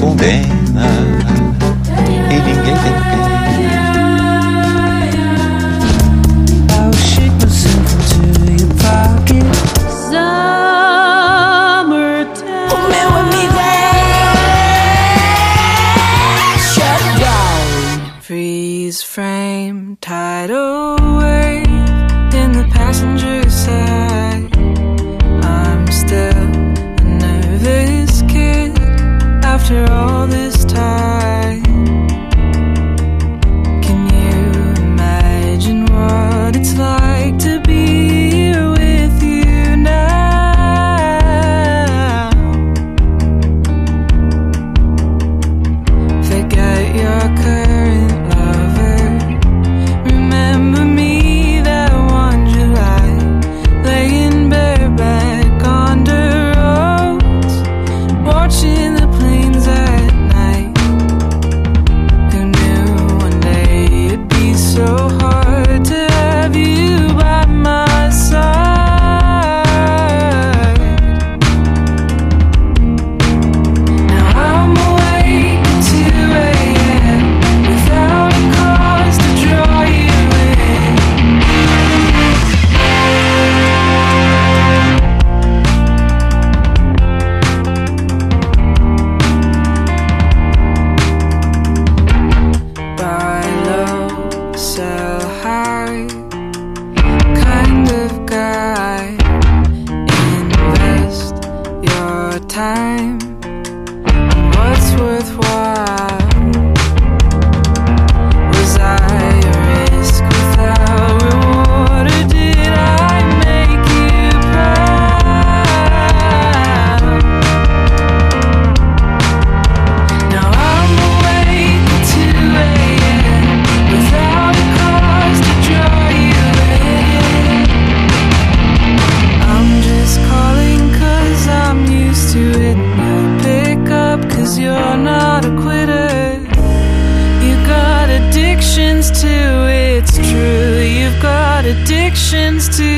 condena. you're not a quitter. You got addictions to it's true. You've got addictions to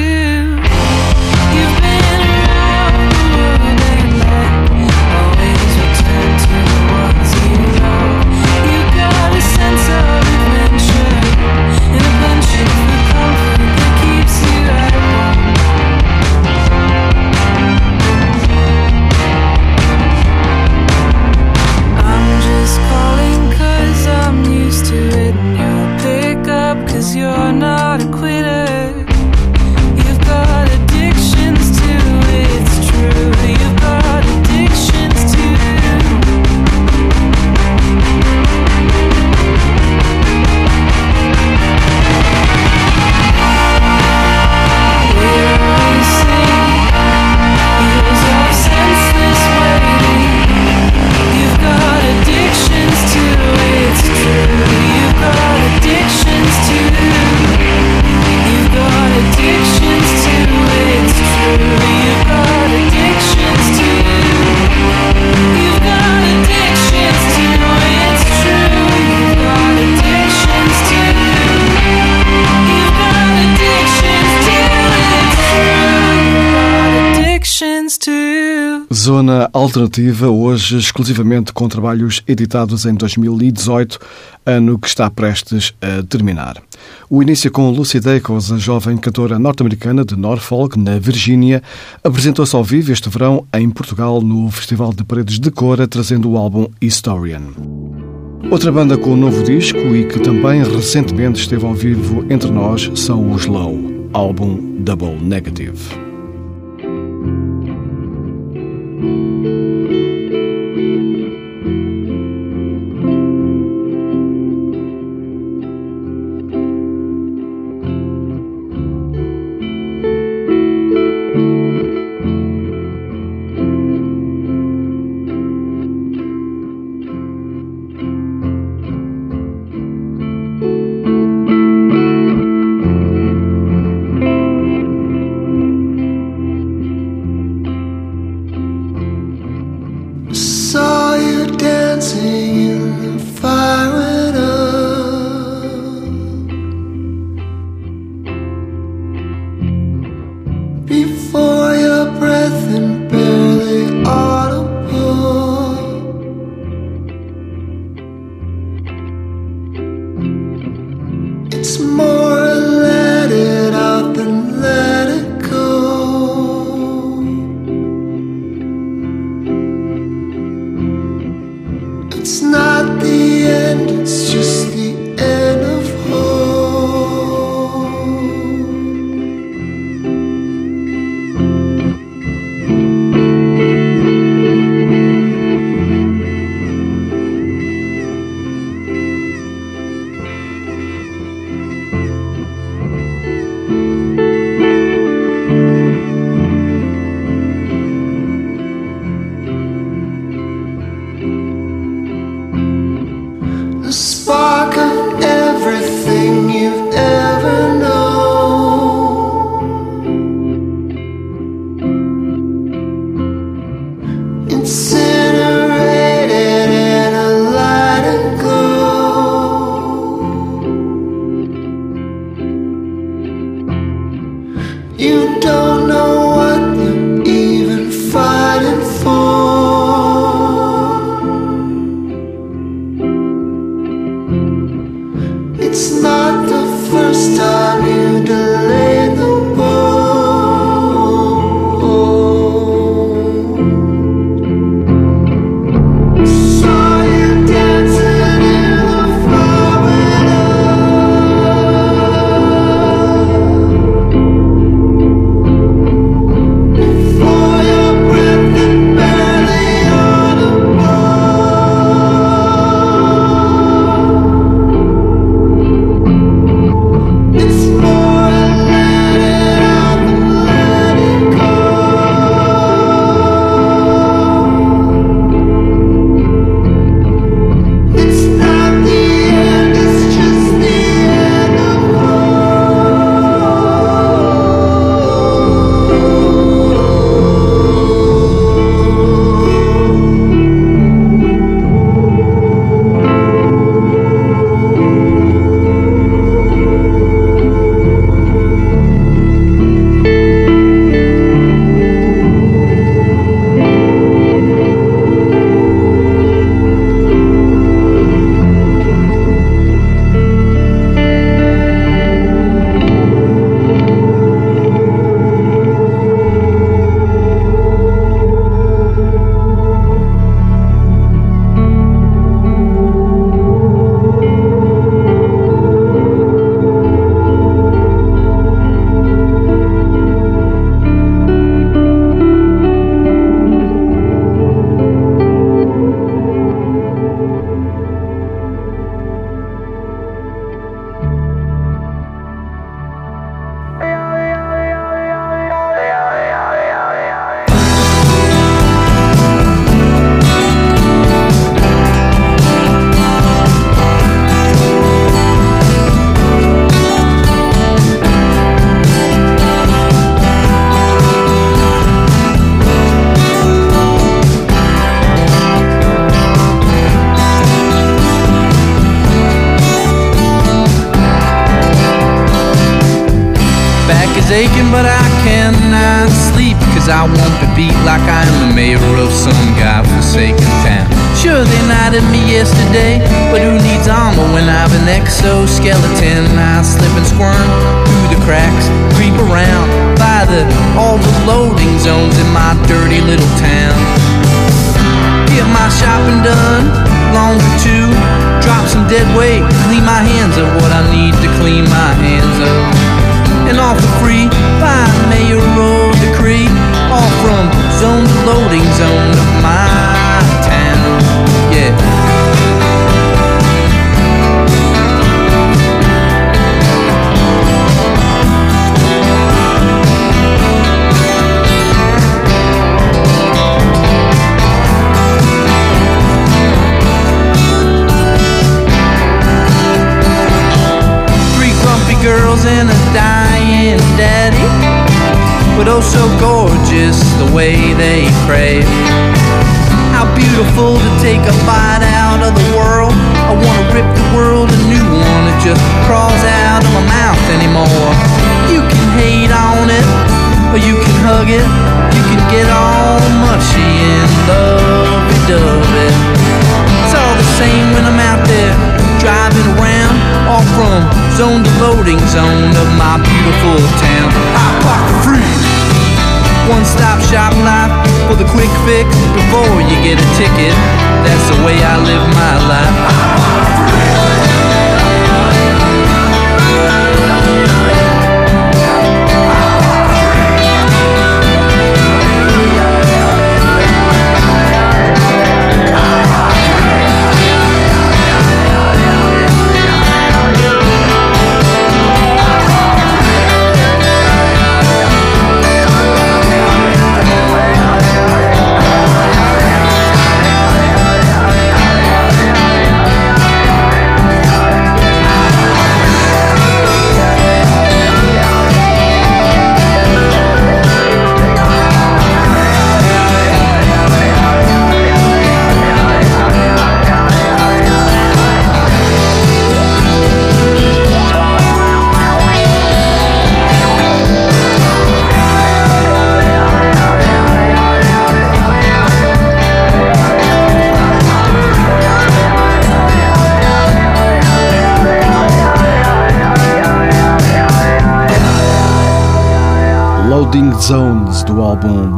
Zona Alternativa, hoje exclusivamente com trabalhos editados em 2018, ano que está prestes a terminar. O início com Lucy Dacos, a jovem cantora norte-americana de Norfolk, na Virgínia, apresentou-se ao vivo este verão em Portugal no Festival de Paredes de Cora, trazendo o álbum Historian. Outra banda com um novo disco e que também recentemente esteve ao vivo entre nós são os Low, álbum Double Negative. It's more.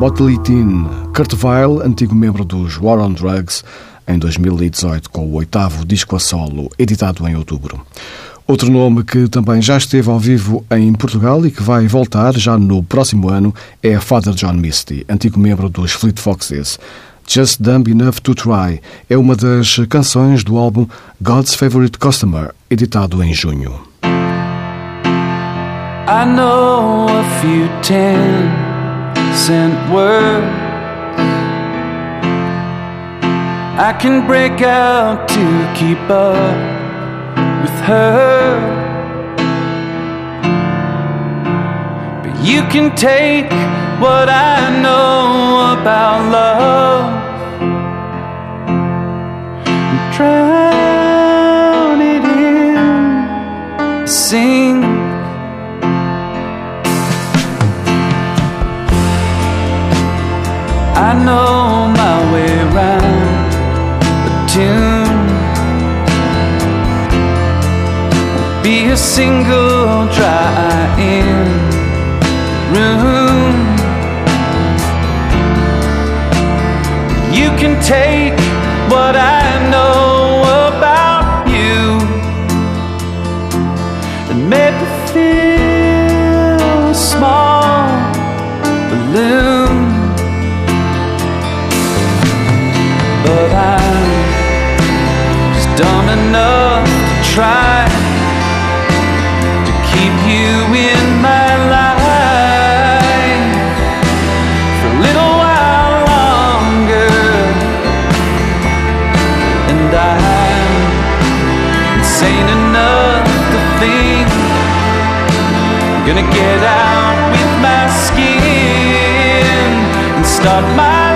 It In, Kurt Weill, antigo membro dos War on Drugs, em 2018 com o oitavo disco a solo, editado em outubro. Outro nome que também já esteve ao vivo em Portugal e que vai voltar já no próximo ano é Father John Misty, antigo membro dos Fleet Foxes. Just Dumb Enough to Try é uma das canções do álbum God's Favorite Customer, editado em junho. I know a few ten cent words. I can break out to keep up with her. But you can take what I know about love and drown it in sing. Know my way around a tune. Be a single dry in room. You can take what I know about you and make me feel enough to try to keep you in my life for a little while longer. And I'm insane enough to think I'm gonna get out with my skin and start my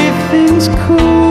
Everything's cool,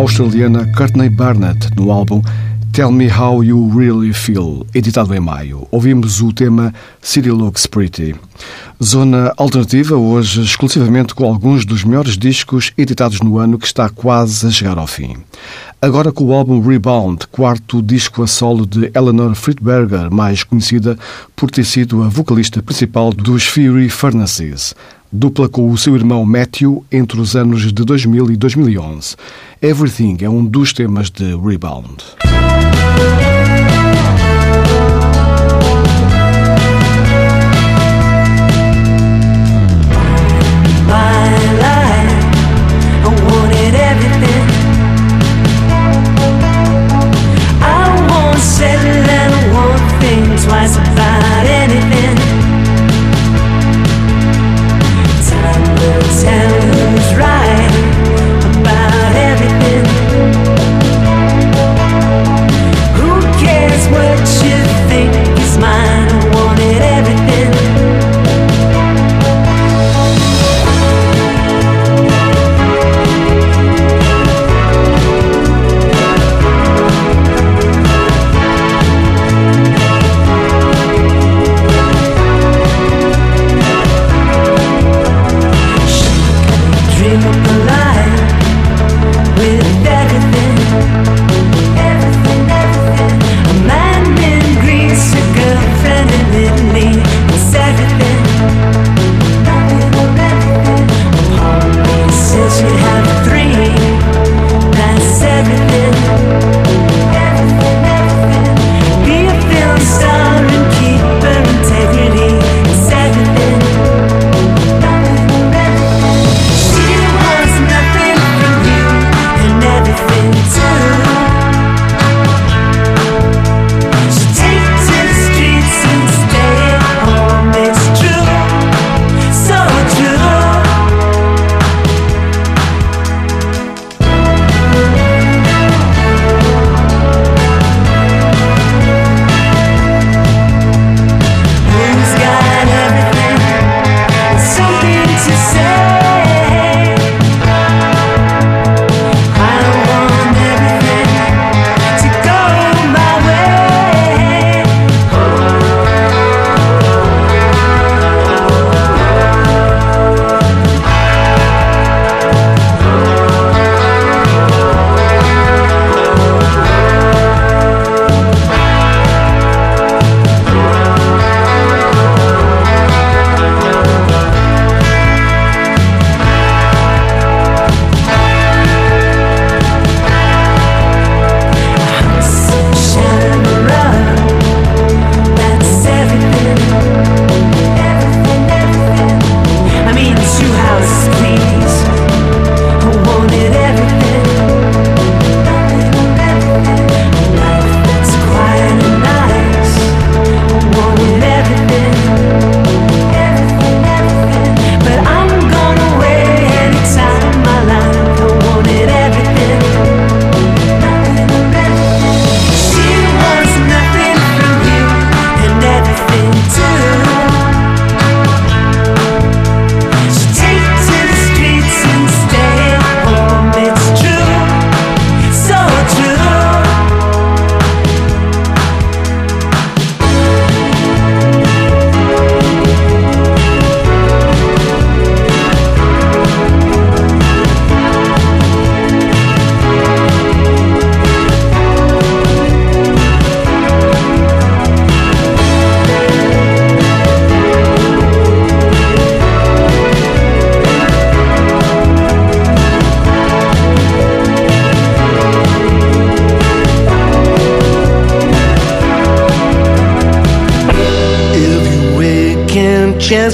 australiana Courtney Barnett no álbum Tell Me How You Really Feel, editado em maio. Ouvimos o tema City Looks Pretty. Zona alternativa, hoje exclusivamente com alguns dos melhores discos editados no ano que está quase a chegar ao fim. Agora com o álbum Rebound, quarto disco a solo de Eleanor Friedberger, mais conhecida por ter sido a vocalista principal dos Fury Furnaces dupla com o seu irmão Matthew entre os anos de 2000 e 2011. Everything é um dos temas de Rebound. Chance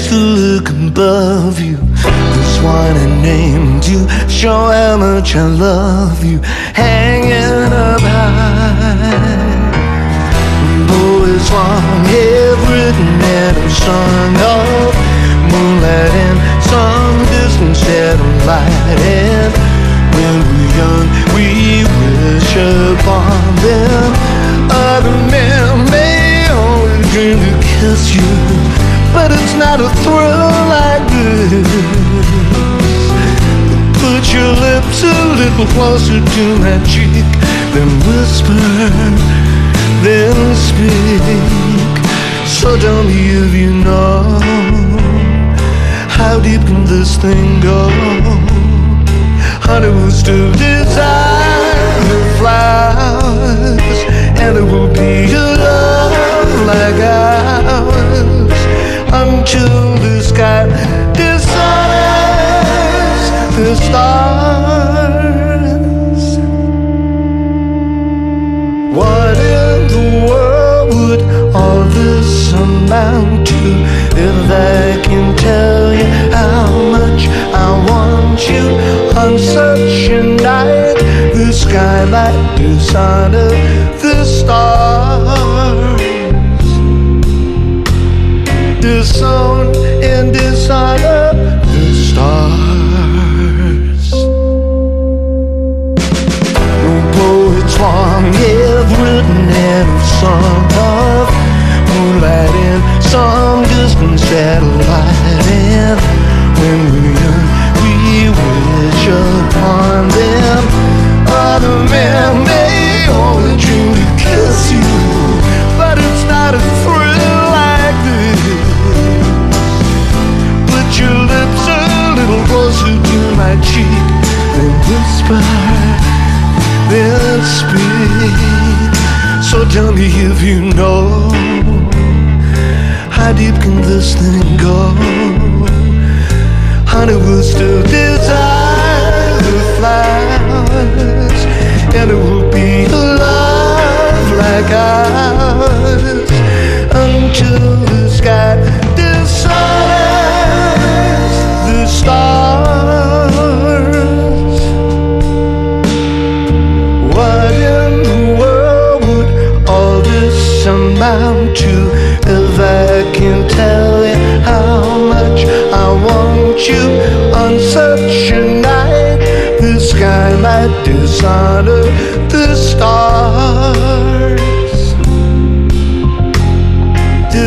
to look above you. This one I named you, show how much I love you, hanging up high. Boys long have written and sung of moonlight and some distant. And little closer to my cheek, then whisper, then speak. So tell me if you know how deep can this thing go? Honey we'll still desire flowers, and it will be a love like ours until the sky dishonors the stars. Amount to if I can tell you how much I want you on such a night? The sky might dishonor the stars disown and the some distant satellite. And when we're young, we wish upon them. Other men may only dream to kiss you, but it's not a thrill like this. Put your lips a little closer to my cheek, then whisper, then speak. So tell me if you know how deep can this thing go? Honey will still desire the flowers, and it will be a love like ours until the sky the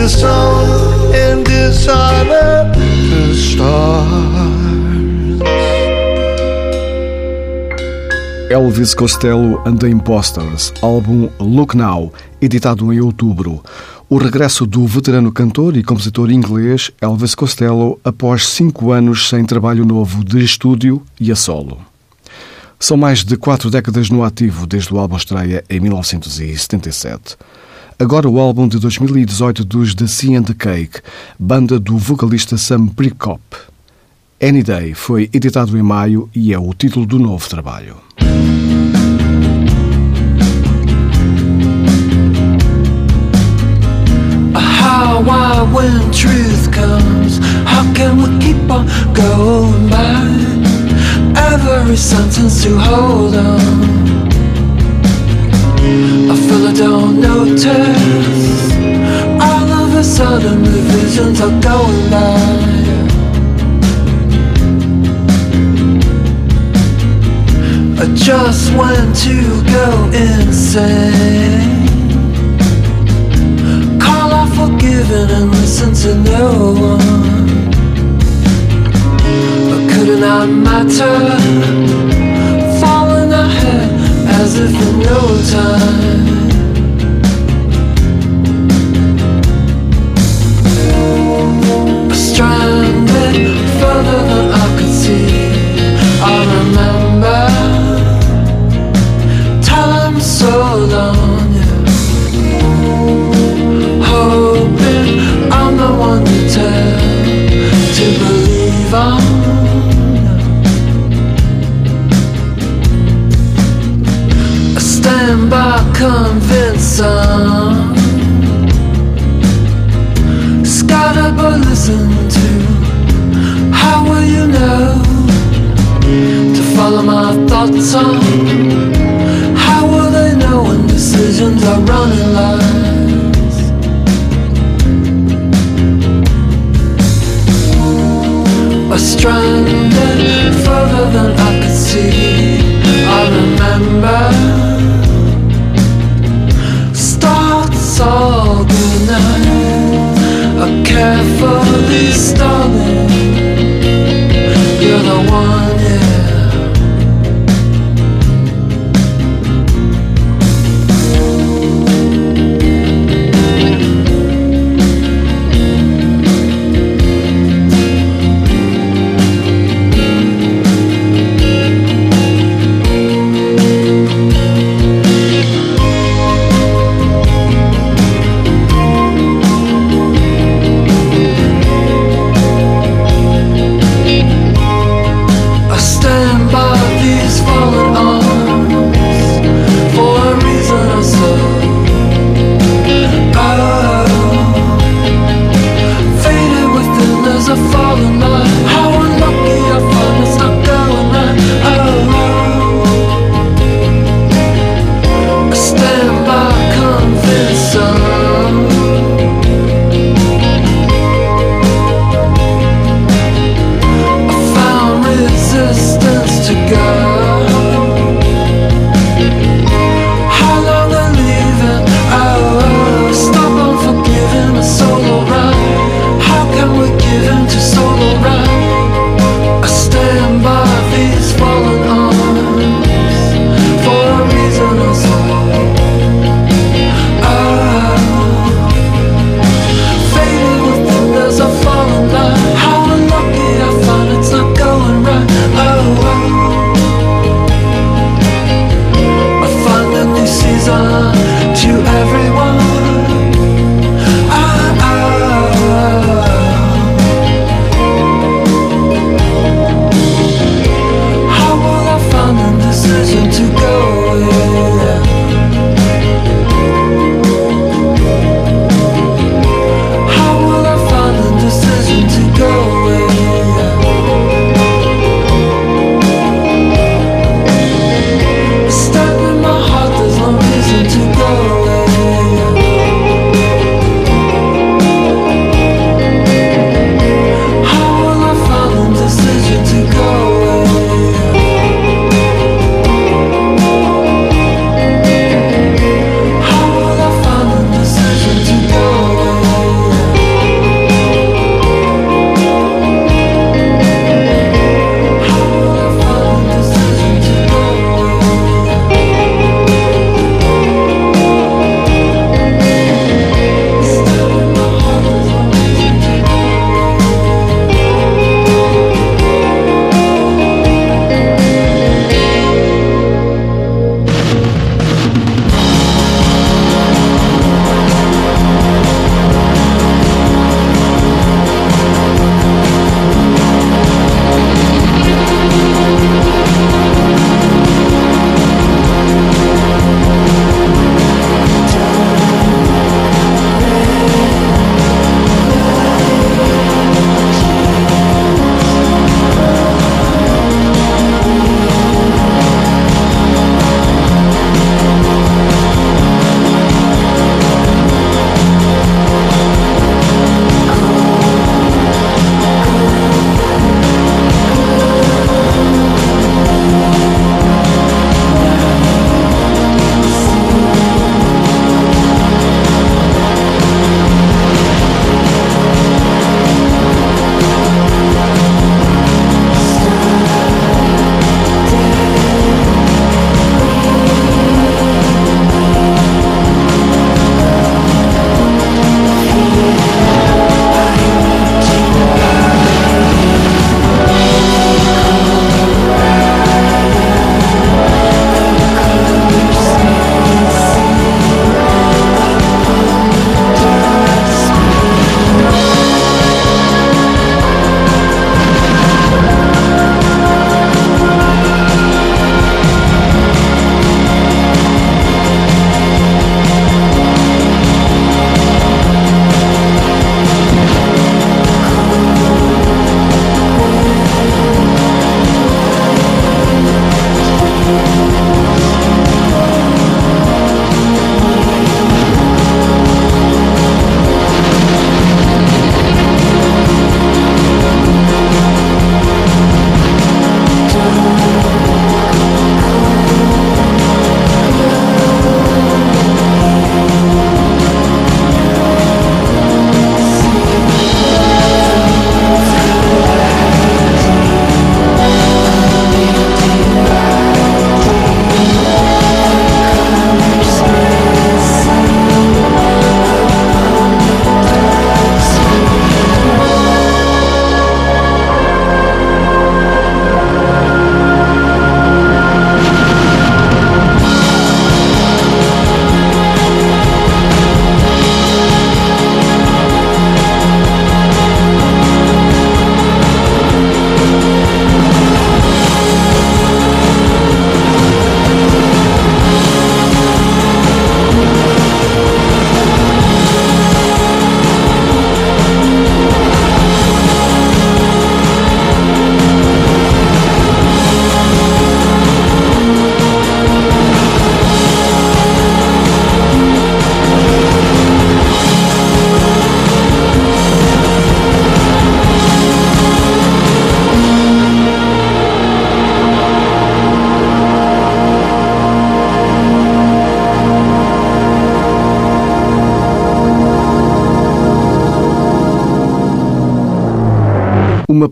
stars. And the stars. Elvis Costello and the Imposters, álbum Look Now, editado em outubro. O regresso do veterano cantor e compositor inglês Elvis Costello após cinco anos sem trabalho novo de estúdio e a solo. São mais de quatro décadas no ativo desde o álbum estreia em 1977. Agora o álbum de 2018 dos The Sea and the Cake, banda do vocalista Sam Prekop. Any Day foi editado em maio e é o título do novo trabalho. When truth comes, how can we keep on going by? Every sentence to hold on. I feel I don't notice. All of a sudden, the visions are going by. I just want to go insane. Call out forgiven and listen to no one. Could not matter? Falling ahead as if in no time. Stranded further than I could see. I remember time so long. Yeah. Hoping I'm the one to tell to believe on. By scattered but listen to. How will you know to follow my thoughts on? How will they know when decisions are running lines? Or stranded further than I could see. I remember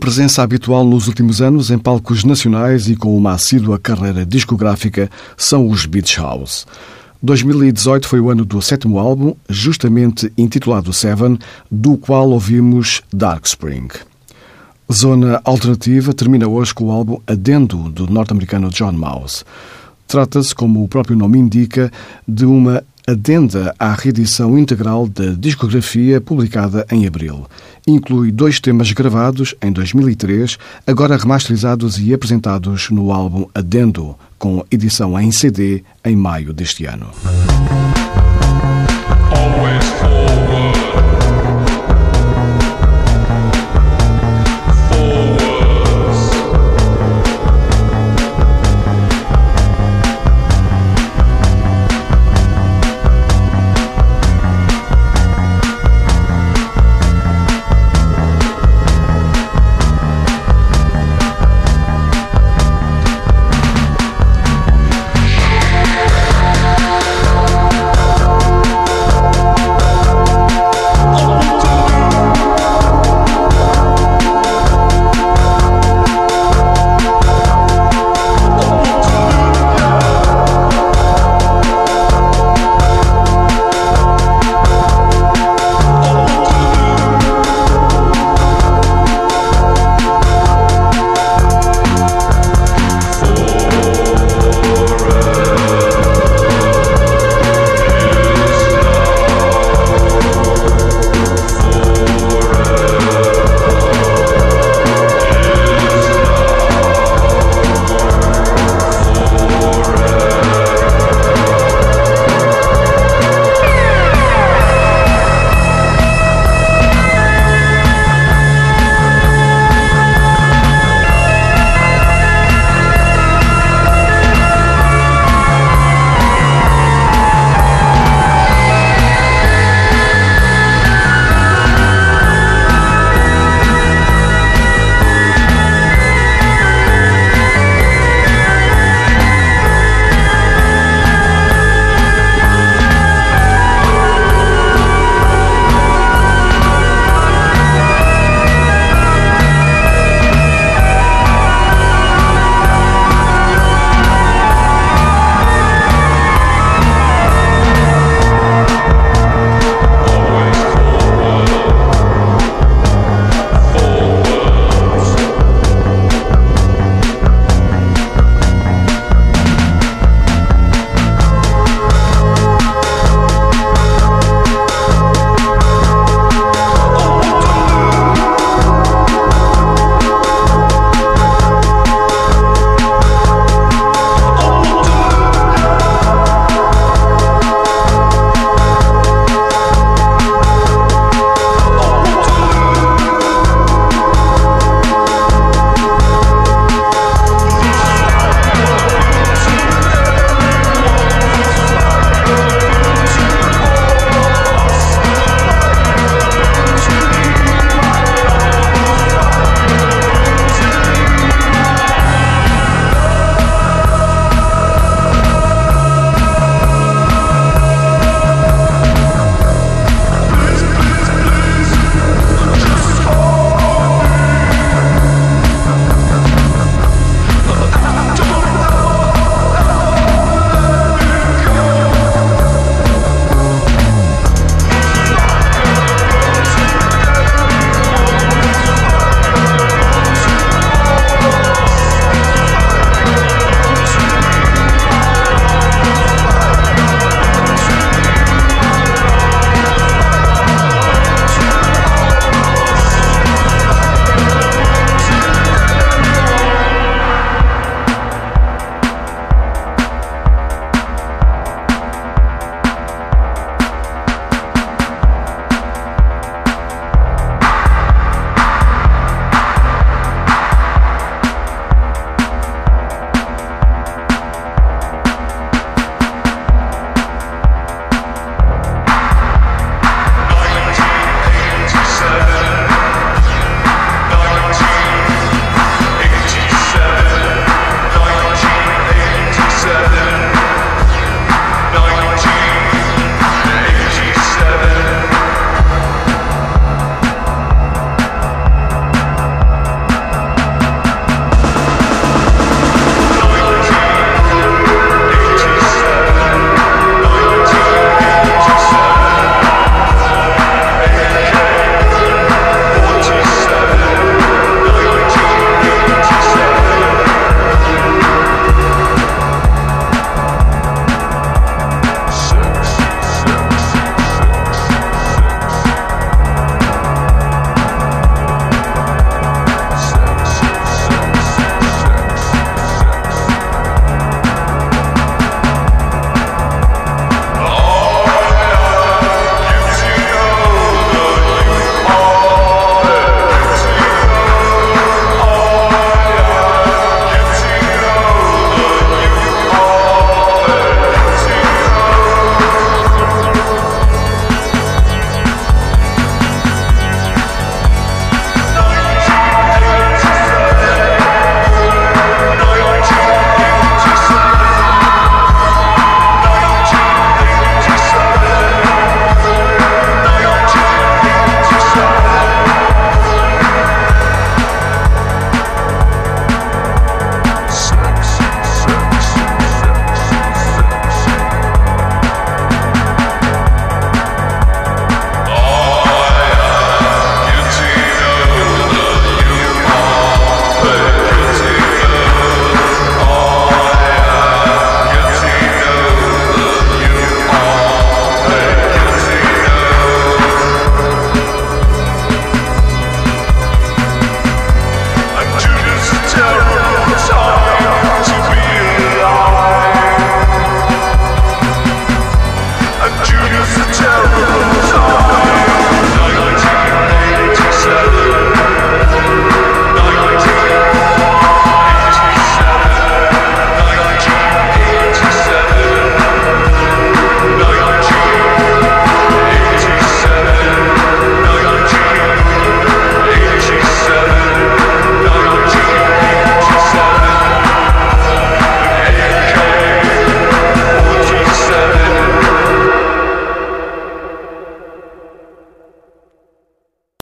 presença habitual nos últimos anos em palcos nacionais e com uma assídua carreira discográfica são os Beach House. 2018 foi o ano do sétimo álbum, justamente intitulado Seven, do qual ouvimos Dark Spring. Zona Alternativa termina hoje com o álbum Adendo do norte-americano John Mouse. Trata-se, como o próprio nome indica, de uma adenda à reedição integral da discografia publicada em abril. Inclui dois temas gravados em 2003, agora remasterizados e apresentados no álbum Adendo, com edição em CD em maio deste ano. Always